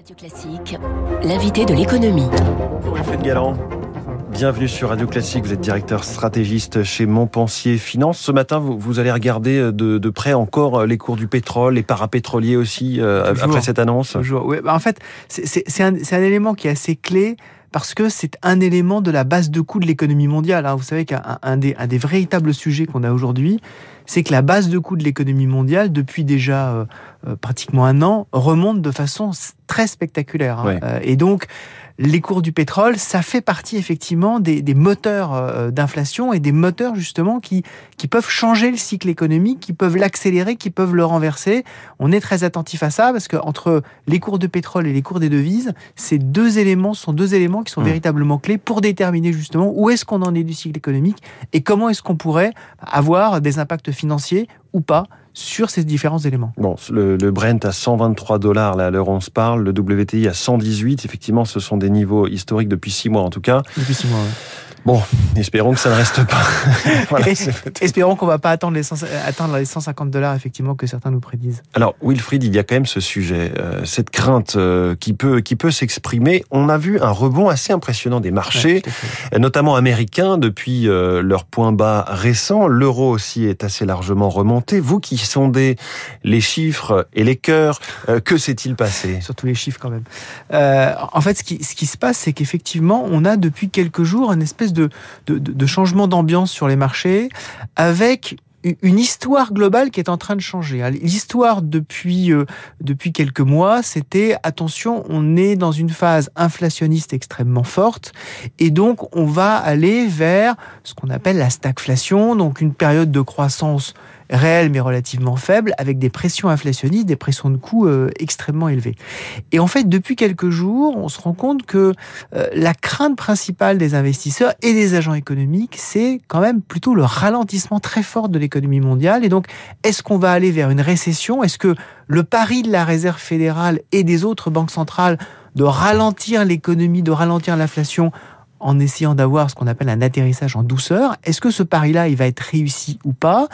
Radio Classique, l'invité de l'économie. Wilfried Galland. Bienvenue sur Radio Classique, vous êtes directeur stratégiste chez Montpensier Finance. Ce matin, vous, vous allez regarder de, de, près encore les cours du pétrole, les parapétroliers aussi, euh, après cette annonce Toujours, oui. Bah, en fait, c'est un, un élément qui est assez clé parce que c'est un élément de la base de coût de l'économie mondiale. Hein. Vous savez qu'un un des, un des véritables sujets qu'on a aujourd'hui, c'est que la base de coût de l'économie mondiale, depuis déjà euh, euh, pratiquement un an, remonte de façon très spectaculaire. Hein. Euh, et donc, les cours du pétrole, ça fait partie effectivement des, des moteurs euh, d'inflation et des moteurs justement qui, qui peuvent changer le cycle économique, qui peuvent l'accélérer, qui peuvent le renverser. On est très attentif à ça parce que entre les cours de pétrole et les cours des devises, ces deux éléments sont deux éléments qui sont mmh. véritablement clés pour déterminer justement où est-ce qu'on en est du cycle économique et comment est-ce qu'on pourrait avoir des impacts financiers ou pas sur ces différents éléments. Bon, le, le Brent à 123 dollars à l'heure où on se parle, le WTI à 118, effectivement, ce sont des niveaux historiques depuis six mois en tout cas. Depuis six mois, oui. Bon, espérons que ça ne reste pas. voilà, espérons qu'on va pas atteindre les, 100, atteindre les 150 dollars effectivement que certains nous prédisent. Alors, Wilfried, il y a quand même ce sujet, euh, cette crainte euh, qui peut qui peut s'exprimer. On a vu un rebond assez impressionnant des marchés, ouais, notamment américains, depuis euh, leur point bas récent. L'euro aussi est assez largement remonté. Vous qui sondez les chiffres et les cœurs, euh, que s'est-il passé? Surtout les chiffres quand même. En fait, ce qui, ce qui se passe, c'est qu'effectivement, on a depuis quelques jours une espèce de, changement d'ambiance sur les marchés avec une histoire globale qui est en train de changer. L'histoire depuis euh, depuis quelques mois, c'était attention, on est dans une phase inflationniste extrêmement forte et donc on va aller vers ce qu'on appelle la stagflation, donc une période de croissance réelle mais relativement faible, avec des pressions inflationnistes, des pressions de coûts euh, extrêmement élevées. Et en fait, depuis quelques jours, on se rend compte que euh, la crainte principale des investisseurs et des agents économiques, c'est quand même plutôt le ralentissement très fort de l'économie mondiale. Et donc, est-ce qu'on va aller vers une récession? Est-ce que le pari de la Réserve fédérale et des autres banques centrales de ralentir l'économie, de ralentir l'inflation en essayant d'avoir ce qu'on appelle un atterrissage en douceur. Est-ce que ce pari-là, il va être réussi ou pas?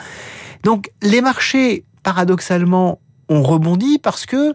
Donc, les marchés, paradoxalement, ont rebondi parce que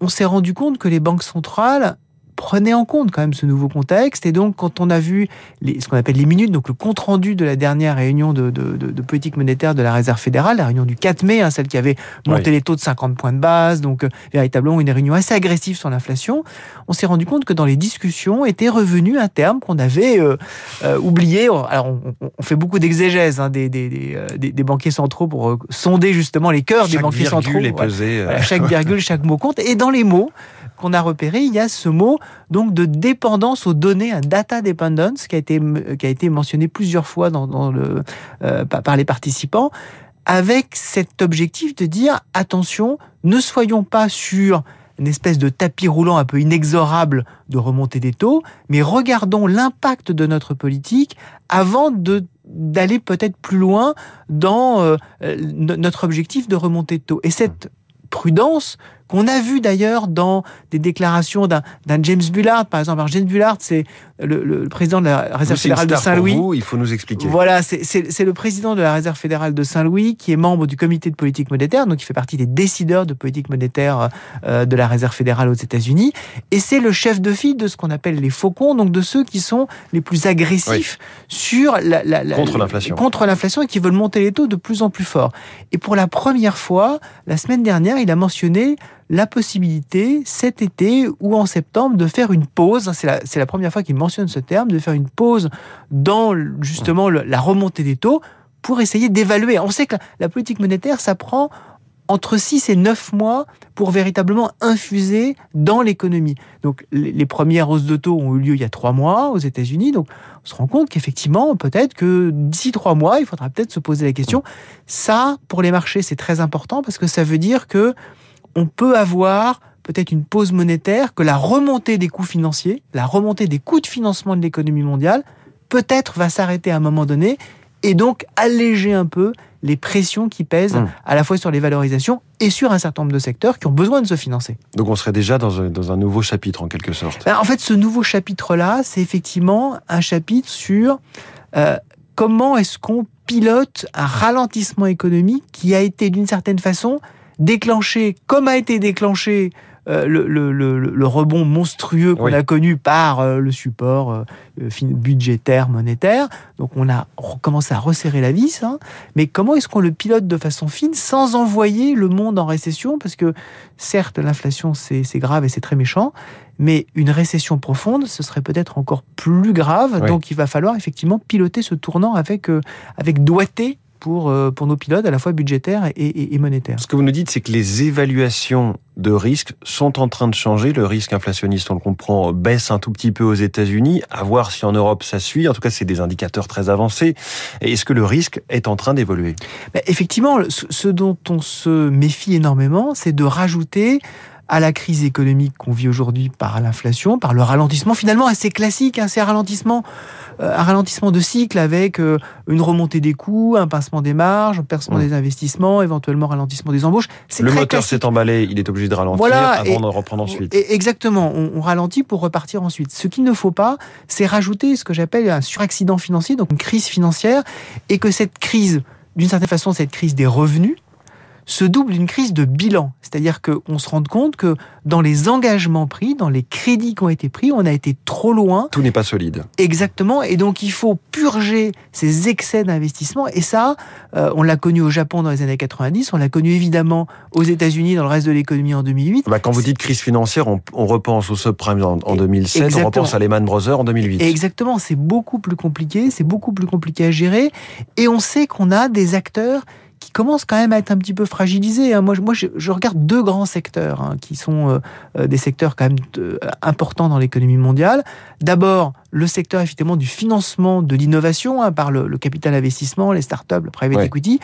on s'est rendu compte que les banques centrales prenait en compte quand même ce nouveau contexte. Et donc, quand on a vu les, ce qu'on appelle les minutes, donc le compte-rendu de la dernière réunion de, de, de, de, politique monétaire de la Réserve fédérale, la réunion du 4 mai, hein, celle qui avait monté oui. les taux de 50 points de base, donc euh, véritablement une réunion assez agressive sur l'inflation, on s'est rendu compte que dans les discussions était revenu un terme qu'on avait euh, euh, oublié. Alors, on, on, fait beaucoup d'exégèse hein, des, des, des, des, banquiers centraux pour sonder justement les cœurs chaque des banquiers centraux. Est pesé, voilà, chaque virgule, chaque mot compte. Et dans les mots, qu'on a repéré, il y a ce mot donc de dépendance aux données, un data dependence qui a été qui a été mentionné plusieurs fois euh, par les participants, avec cet objectif de dire attention, ne soyons pas sur une espèce de tapis roulant un peu inexorable de remontée des taux, mais regardons l'impact de notre politique avant de d'aller peut-être plus loin dans euh, notre objectif de remontée de taux. Et cette prudence qu'on a vu d'ailleurs dans des déclarations d'un James Bullard, par exemple. Alors James Bullard, c'est le, le, président de la Réserve fédérale de Saint-Louis. Il faut nous expliquer. Voilà, c'est le président de la Réserve fédérale de Saint-Louis qui est membre du comité de politique monétaire, donc il fait partie des décideurs de politique monétaire euh, de la Réserve fédérale aux États-Unis, et c'est le chef de file de ce qu'on appelle les faucons, donc de ceux qui sont les plus agressifs oui. sur la, la, la contre l'inflation, contre l'inflation et qui veulent monter les taux de plus en plus fort. Et pour la première fois, la semaine dernière, il a mentionné la possibilité cet été ou en septembre de faire une pause, c'est la, la, première fois qu'il mentionne ce terme, de faire une pause dans justement la remontée des taux pour essayer d'évaluer. On sait que la, politique monétaire, ça prend entre 6 et 9 mois pour véritablement infuser dans l'économie. Donc les, les, premières hausses de taux ont eu lieu il y a 3 mois aux États-Unis, donc on se rend compte qu'effectivement, peut-être que d'ici 3 mois, il faudra peut-être se poser la question. Ça, pour les marchés, c'est très important parce que ça veut dire que on peut avoir peut-être une pause monétaire, que la remontée des coûts financiers, la remontée des coûts de financement de l'économie mondiale, peut-être va s'arrêter à un moment donné et donc alléger un peu les pressions qui pèsent mmh. à la fois sur les valorisations et sur un certain nombre de secteurs qui ont besoin de se financer. Donc on serait déjà dans un, dans un nouveau chapitre en quelque sorte. Ben en fait, ce nouveau chapitre-là, c'est effectivement un chapitre sur euh, comment est-ce qu'on pilote un ralentissement économique qui a été d'une certaine façon déclenché, comme a été déclenché euh, le, le, le, rebond monstrueux qu'on a connu par euh, le support euh, budgétaire, monétaire. Donc on a commencé à resserrer la vis. Hein. Mais comment est-ce qu'on le pilote de façon fine sans envoyer le monde en récession? Parce que certes, l'inflation, c'est grave et c'est très méchant. Mais une récession profonde, ce serait peut-être encore plus grave. Donc il va falloir effectivement piloter ce tournant avec, avec doigté pour, euh, pour nos pilotes, à la fois budgétaires et, monétaires. Ce que vous nous dites, c'est que les évaluations de risque sont en train de changer. Le risque inflationniste, on le comprend, baisse un tout petit peu aux États-Unis. À voir si en Europe ça suit. En tout cas, c'est des indicateurs très avancés. Est-ce que le risque est en train d'évoluer? Bah, Effectivement, ce dont on se méfie énormément, c'est de rajouter à la crise économique qu'on vit aujourd'hui par l'inflation, par le ralentissement, finalement assez classique, hein, c'est un ralentissement, euh, un ralentissement de cycle avec euh, une remontée des coûts, un pincement des marges, un pincement mmh. des investissements, éventuellement ralentissement des embauches. Le moteur s'est emballé, il est obligé de ralentir avant de reprendre ensuite. exactement, on, on, ralentit pour repartir ensuite. Ce qu'il ne faut pas, c'est rajouter ce que j'appelle un suraccident financier, donc une crise financière, et que cette crise, d'une certaine façon, cette crise des revenus, se double d'une crise de bilan. C'est-à-dire qu'on se rend compte que dans les engagements pris, dans les crédits qui ont été pris, on a été trop loin. Tout n'est pas solide. Exactement. Et donc, il faut purger ces excès d'investissement. Et ça, euh, on l'a connu au Japon dans les années 90, on l'a connu évidemment aux États-Unis dans le reste de l'économie en 2008. Bah, quand vous dites crise financière, on, repense au subprime en, en 2007, on repense à Lehman Brothers en 2008. exactement. C'est beaucoup plus compliqué, c'est beaucoup plus compliqué à gérer. Et on sait qu'on a des acteurs qui commence quand même à être un petit peu fragilisé. Hein. Moi, moi je, regarde deux grands secteurs hein, qui sont euh, euh, des secteurs quand même euh, importants dans l'économie mondiale. D'abord, le secteur effectivement du financement de l'innovation hein, par le, capital investissement, les startups, le private equity.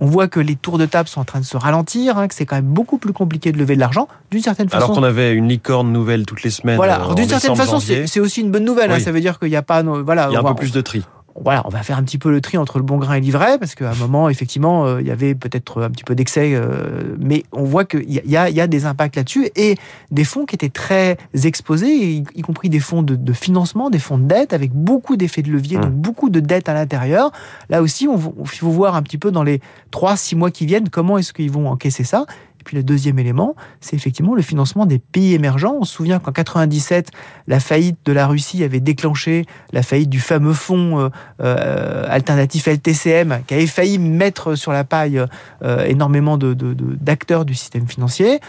On voit que les tours de table sont en train de se ralentir, que c'est quand même beaucoup plus compliqué de lever de l'argent, d'une certaine façon. Alors qu'on avait une licorne nouvelle toutes les semaines. Voilà, d'une certaine façon, c'est aussi une bonne nouvelle. ça veut dire qu'il n'y a pas, voilà, il y a un peu plus de tri voilà, on va faire un petit peu le tri entre le bon grain et l'ivraie, parce qu'à un moment, effectivement, euh, il y avait peut-être un petit peu d'excès, euh, mais on voit qu'il y, a, des impacts là-dessus, et des fonds qui étaient très exposés, y, compris des fonds de, financement, des fonds de dette, avec beaucoup d'effets de levier, donc mmh. beaucoup de dettes à l'intérieur. Là aussi, on, il faut voir un petit peu dans les 3-6 mois qui viennent, comment est-ce qu'ils vont encaisser ça. Et puis le deuxième élément, c'est effectivement le financement des pays émergents. On se souvient qu'en 97, la faillite de la Russie avait déclenché la faillite du fameux fonds euh, euh, alternatif LTCM, qui avait failli mettre sur la paille euh, énormément d'acteurs du système financier.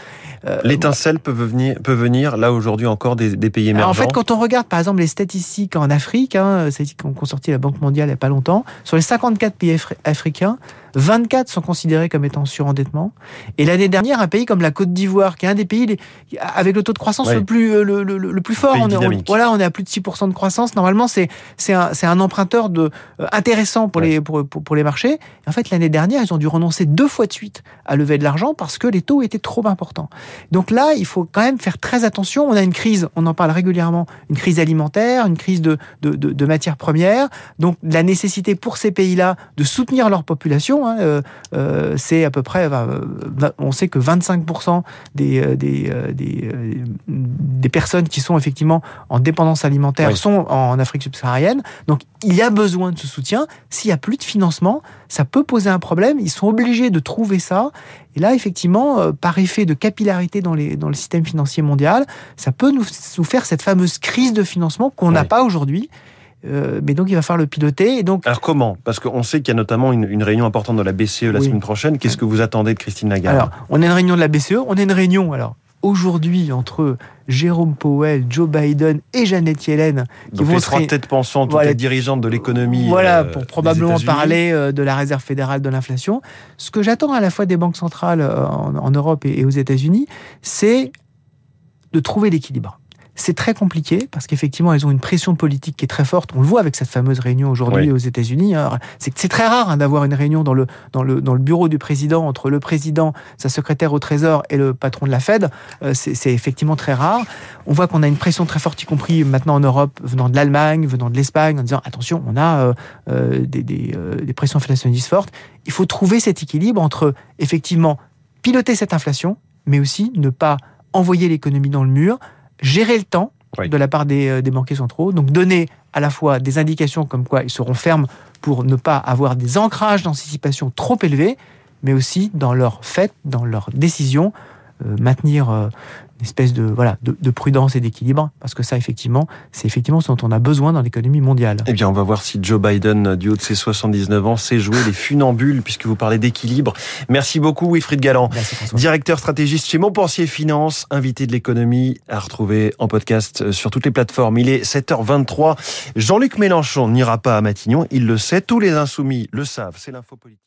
L'étincelle peut venir, peut venir là aujourd'hui encore des, pays émergents. en fait, quand on regarde par exemple les statistiques en Afrique, hein, statistiques qu'ont sorti la Banque mondiale il n'y a pas longtemps, sur les 54 pays africains, 24 sont considérés comme étant surendettement. Et l'année dernière, un pays comme la Côte d'Ivoire, qui est un des pays avec le taux de croissance le, plus, euh, le, le, plus fort, on est, voilà, on est à plus de 6% de croissance. Normalement, c'est un, un emprunteur de, euh, intéressant pour, les, pour, pour, les marchés. en fait, l'année dernière, ils ont dû renoncer deux fois de suite à lever de l'argent parce que les taux étaient trop importants. Donc là, il faut quand même faire très attention. On a une crise, on en parle régulièrement, une crise alimentaire, une crise de, de, de, de matières premières. Donc la nécessité pour ces pays-là de soutenir leur population Hein, euh, euh, c'est à peu près, on sait que 25% des, euh, des, des, des, personnes qui sont effectivement en dépendance alimentaire sont en Afrique subsaharienne. Donc il y a besoin de ce soutien. S'il n'y a plus de financement, ça peut poser un problème. Ils sont obligés de trouver ça. Et là, effectivement, par effet de capillarité dans, les, dans le système financier mondial, ça peut nous, nous faire cette fameuse crise de financement qu'on n'a pas aujourd'hui euh, mais donc il va falloir le piloter. Et donc... Alors comment? Parce qu'on sait qu'il y a notamment une, réunion importante de la BCE la semaine prochaine. Qu'est-ce que vous attendez de Christine Lagarde? Alors, on a une réunion de la BCE, on a une réunion alors aujourd'hui entre Jérôme Powell, Joe Biden et Janet Yellen. Qui vont les trois têtes pensantes, voilà, les dirigeantes de l'économie. Voilà, euh, pour probablement parler euh, de la réserve fédérale de l'inflation. Ce que j'attends à la fois des banques centrales en, Europe et aux États-Unis, c'est de trouver l'équilibre. C'est très compliqué parce qu'effectivement, elles ont une pression politique qui est très forte. On le voit avec cette fameuse réunion aujourd'hui aux États-Unis. C'est très rare hein, d'avoir une réunion dans le, dans, le, dans le bureau du président entre le président, sa secrétaire au Trésor et le patron de la Fed. Euh, c'est effectivement très rare. On voit qu'on a une pression très forte, y compris maintenant en Europe, venant de l'Allemagne, venant de l'Espagne, en disant attention, on a euh, euh, des, des, des pressions inflationnistes fortes. Il faut trouver cet équilibre entre effectivement piloter cette inflation, mais aussi ne pas envoyer l'économie dans le mur, gérer le temps de la part des, euh, des, banquiers centraux, donc donner à la fois des indications comme quoi ils seront fermes pour ne pas avoir des ancrages d'anticipation trop élevés, mais aussi dans leurs faits, dans leurs décisions, euh, maintenir euh, une espèce de voilà de, prudence et d'équilibre parce que ça effectivement c'est effectivement ce dont on a besoin dans l'économie mondiale. Eh bien on va voir si Joe Biden du haut de ses 79 ans sait jouer les funambules puisque vous parlez d'équilibre. Merci beaucoup Wilfried Galland, directeur stratégiste chez Montpensier Finance, invité de l'économie à retrouver en podcast sur toutes les plateformes. Il est 7h23. Jean-Luc Mélenchon n'ira pas à Matignon, il le sait, tous les insoumis le savent, c'est l'info politique.